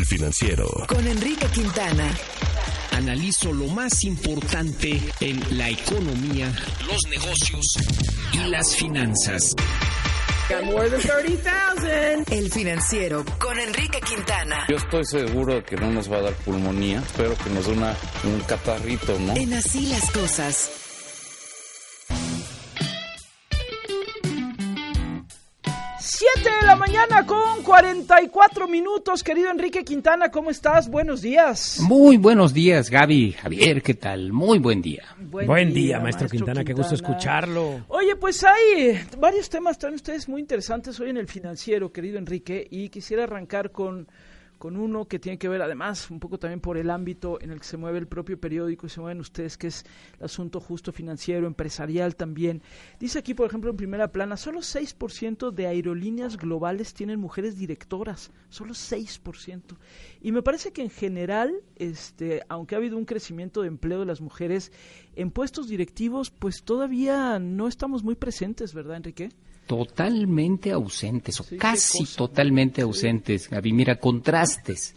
El financiero. Con Enrique Quintana. Analizo lo más importante en la economía, los negocios y las finanzas. El financiero con Enrique Quintana. Yo estoy seguro de que no nos va a dar pulmonía. Espero que nos dé una, un catarrito, ¿no? En así las cosas. Mañana con 44 minutos, querido Enrique Quintana, ¿cómo estás? Buenos días. Muy buenos días, Gaby, Javier, ¿qué tal? Muy buen día. Buen, día, maestro, Quintana, qué gusto escucharlo. Oye, pues hay varios temas, están ustedes muy interesantes hoy en el financiero, querido Enrique, y quisiera arrancar con con uno que tiene que ver además un poco también por el ámbito en el que se mueve el propio periódico y se mueven ustedes, que es el asunto justo financiero, empresarial también. Dice aquí, por ejemplo, en primera plana, solo 6% de aerolíneas globales tienen mujeres directoras, solo 6%. Y me parece que en general, este, aunque ha habido un crecimiento de empleo de las mujeres en puestos directivos, pues todavía no estamos muy presentes, ¿verdad, Enrique? Totalmente ausentes, o casi totalmente ausentes, Gaby. Mira, contrastes.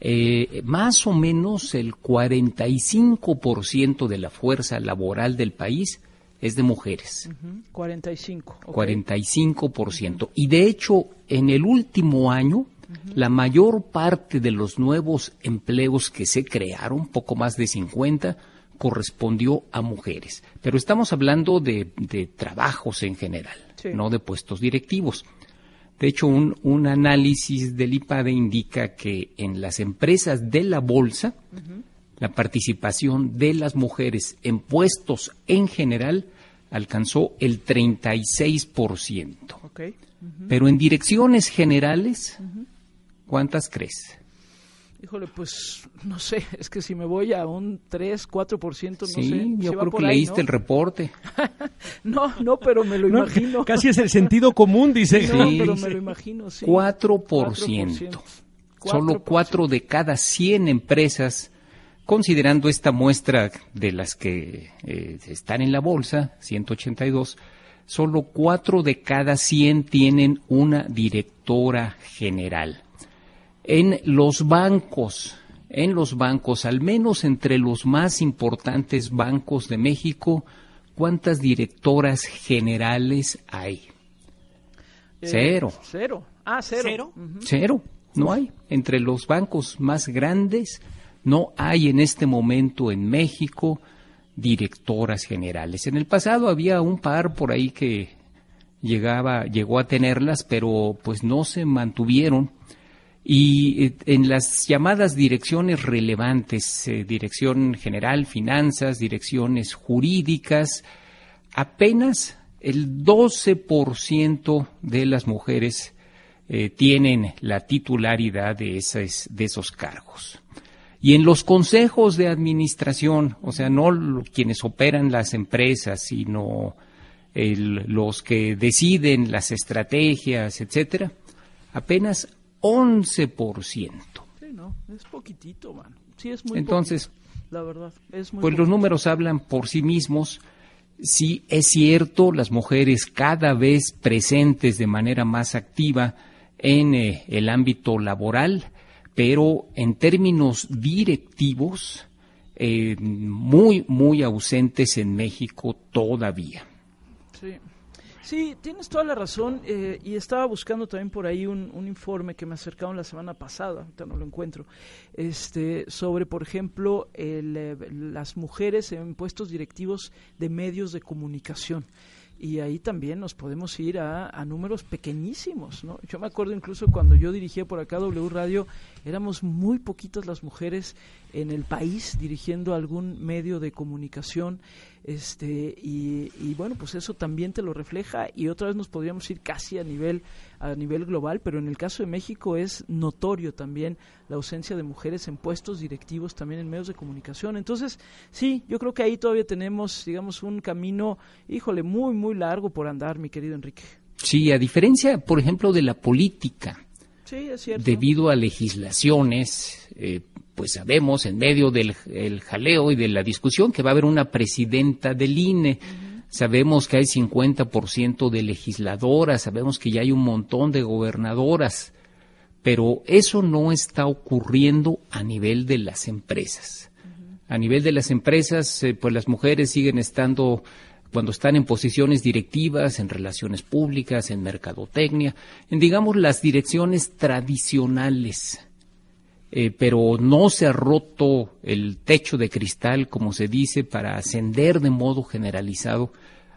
Eh, más o menos el 45% de la fuerza laboral del país es de mujeres. 45. 45%. Y de hecho, en el último año, la mayor parte de los nuevos empleos que se crearon, poco más de 50, correspondió a mujeres. Pero estamos hablando de, trabajos en general, no de puestos directivos. De hecho, un, análisis del IPADE indica que en las empresas de la bolsa, la participación de las mujeres en puestos en general alcanzó el 36%. Pero en direcciones generales, ¿cuántas crees? Híjole, pues no sé, es que si me voy a un 3, 4%, no sí, sé. yo creo que leíste el reporte. no, no, pero me lo imagino. Casi es el sentido común, dice. No, pero me lo imagino, sí. 4%. Solo 4 de cada 100 empresas, considerando esta muestra de las que eh, están en la bolsa, 182, solo 4 de cada 100 tienen una directora general en los bancos, en los bancos, al menos entre los más importantes bancos de México, ¿cuántas directoras generales hay? Eh, cero. Cero. Ah, cero. Cero. No hay. Entre los bancos más grandes, no hay en este momento en México directoras generales. En el pasado había un par por ahí que llegaba, llegó a tenerlas, pero pues no se mantuvieron y eh, en las llamadas direcciones relevantes, eh, dirección general, finanzas, direcciones jurídicas, apenas el 12% de las mujeres eh, tienen la titularidad de, esas, de esos cargos. Y en los consejos de administración, o sea, no quienes operan las empresas, sino los que deciden las estrategias, etcétera, apenas 11%. Sí, no, es poquitito, mano. Sí, es muy Entonces, la verdad, es muy Pues los números hablan por sí mismos. Sí, es cierto, las mujeres cada vez presentes de manera más activa en eh, el ámbito laboral, pero en términos directivos, eh, muy, muy ausentes en México todavía. Sí. Sí, tienes toda la razón eh, y estaba buscando también por ahí un, informe que me acercaron la semana pasada, ahorita no lo encuentro, este, sobre, por ejemplo, eh, las mujeres en puestos directivos de medios de comunicación y ahí también nos podemos ir a, a, números pequeñísimos, ¿no? Yo me acuerdo incluso cuando yo dirigía por acá W Radio, éramos muy poquitas las mujeres en el país dirigiendo algún medio de comunicación este y, y, bueno pues eso también te lo refleja y otra vez nos podríamos ir casi a nivel a nivel global pero en el caso de México es notorio también la ausencia de mujeres en puestos directivos también en medios de comunicación. Entonces sí yo creo que ahí todavía tenemos digamos un camino híjole muy muy largo por andar mi querido Enrique. Sí a diferencia por ejemplo de la política Sí, es cierto. debido a legislaciones, eh, pues sabemos en medio del jaleo y de la discusión que va a haber una presidenta del INE. Sabemos que hay 50% de legisladoras, sabemos que ya hay un montón de gobernadoras, pero eso no está ocurriendo a nivel de las empresas. A nivel de las empresas, eh, pues las mujeres siguen estando cuando están en posiciones directivas, en relaciones públicas, en mercadotecnia, en digamos las direcciones tradicionales. Eh, pero no se ha roto el techo de cristal, como se dice, para ascender de modo generalizado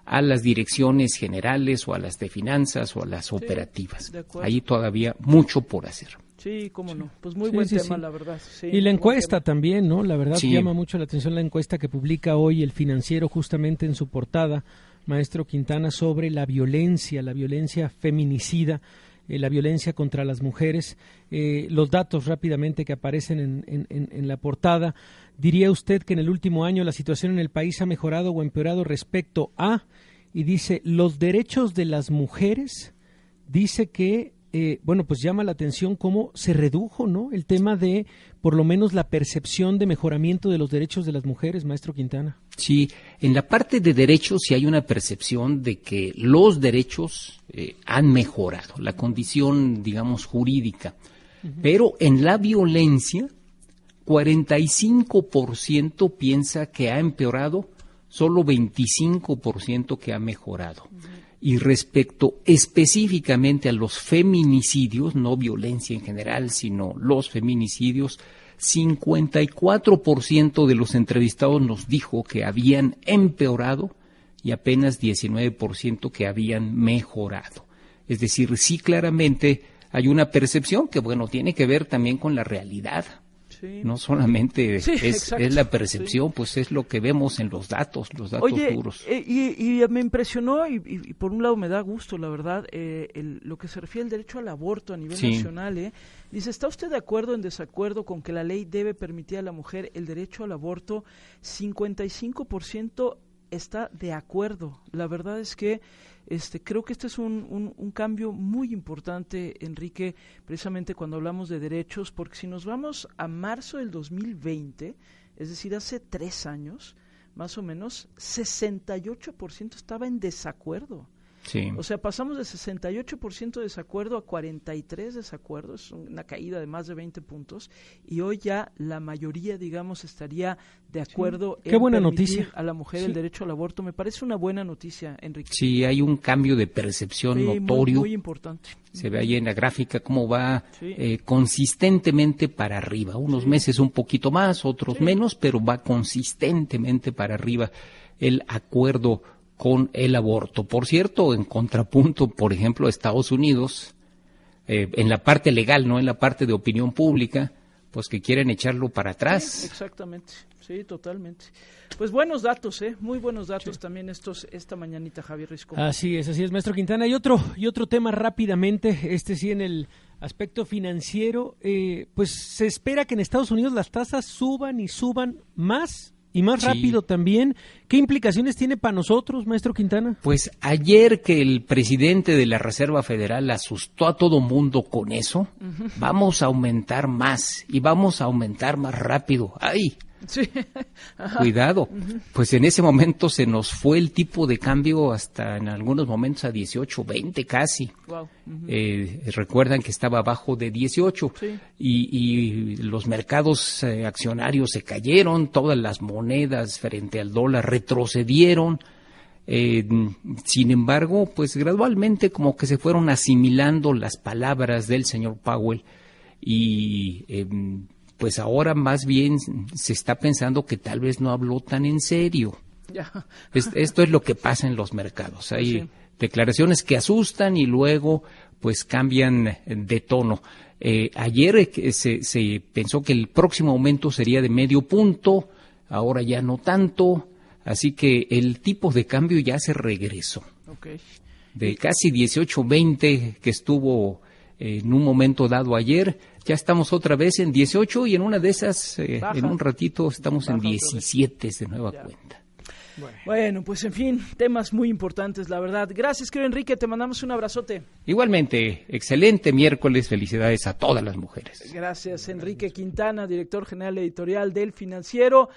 a las direcciones generales o a las de finanzas o a las operativas. Hay todavía mucho por hacer. Sí, cómo no. Pues muy buen tema, la verdad. y la encuesta también, ¿no? La verdad llama mucho la atención la encuesta que publica hoy el financiero justamente en su portada, maestro Quintana, sobre la violencia, la violencia feminicida, eh, la violencia contra las mujeres. Eh, los datos rápidamente que aparecen en, en la portada. ¿Diría usted que en el último año la situación en el país ha mejorado o empeorado respecto a, y dice, los derechos de las mujeres? Dice que eh, bueno, pues llama la atención cómo se redujo, ¿no? El tema de, por lo menos, la percepción de mejoramiento de los derechos de las mujeres, maestro Quintana. Sí, en la parte de derechos sí hay una percepción de que los derechos eh, han mejorado, la condición, digamos, jurídica. Pero en la violencia, 45% piensa que ha empeorado, solo 25% que ha mejorado. Y respecto específicamente a los feminicidios, no violencia en general, sino los feminicidios, 54% de los entrevistados nos dijo que habían empeorado y apenas 19% que habían mejorado. Es decir, sí claramente hay una percepción que, bueno, tiene que ver también con la realidad. No solamente es, la percepción, pues es lo que vemos en los datos, los datos duros. Eh, y, me impresionó, y, por un lado me da gusto, la verdad, eh, lo que se refiere al derecho al aborto a nivel nacional. Eh. Dice, ¿está usted de acuerdo o en desacuerdo con que la ley debe permitir a la mujer el derecho al aborto? 55% está de acuerdo. La verdad es que este, creo que este es un, un, cambio muy importante, Enrique, precisamente cuando hablamos de derechos, porque si nos vamos a marzo del 2020, es decir, hace tres años, más o menos, 68% estaba en desacuerdo. O sea, pasamos de 68% de desacuerdo a 43 desacuerdos, es una caída de más de 20 puntos, y hoy ya la mayoría, digamos, estaría de acuerdo en buena noticia. a la mujer el derecho al aborto. Me parece una buena noticia, Enrique. Sí, hay un cambio de percepción notorio. Muy, importante. Se ve ahí en la gráfica cómo va eh, consistentemente para arriba. Unos meses un poquito más, otros menos, pero va consistentemente para arriba el acuerdo con el aborto. Por cierto, en contrapunto, por ejemplo, a Estados Unidos, eh, en la parte legal, no en la parte de opinión pública, pues que quieren echarlo para atrás. exactamente, sí, totalmente. Pues buenos datos, ¿eh? Muy buenos datos también estos esta mañanita, Javier Risco. Así es, así es, maestro Quintana. Y otro, y otro tema rápidamente, este sí en el aspecto financiero, eh, pues se espera que en Estados Unidos las tasas suban y suban más y más rápido también. ¿Qué implicaciones tiene para nosotros, maestro Quintana? Pues ayer que el presidente de la Reserva Federal asustó a todo mundo con eso, vamos a aumentar más y vamos a aumentar más rápido. ¡Ay! Cuidado, pues en ese momento se nos fue el tipo de cambio hasta en algunos momentos a 18, 20 casi. Eh, recuerdan que estaba abajo de 18 y, los mercados eh, accionarios se cayeron, todas las monedas frente al dólar retrocedieron. Eh, sin embargo, pues gradualmente como que se fueron asimilando las palabras del señor Powell y em, pues ahora más bien se está pensando que tal vez no habló tan en serio. esto es lo que pasa en los mercados. Hay declaraciones que asustan y luego pues cambian de tono. Eh, ayer eh, se, se, pensó que el próximo aumento sería de medio punto, ahora ya no tanto, así que el tipo de cambio ya se regresó. De casi 18-20 que estuvo en un momento dado ayer, ya estamos otra vez en 18 y en una de esas, eh, en un ratito, estamos en 17 de nueva cuenta. Bueno. pues en fin, temas muy importantes, la verdad. Gracias, querido Enrique, te mandamos un abrazote. Igualmente, excelente miércoles, felicidades a todas las mujeres. Gracias, Enrique Quintana, director general editorial del Financiero.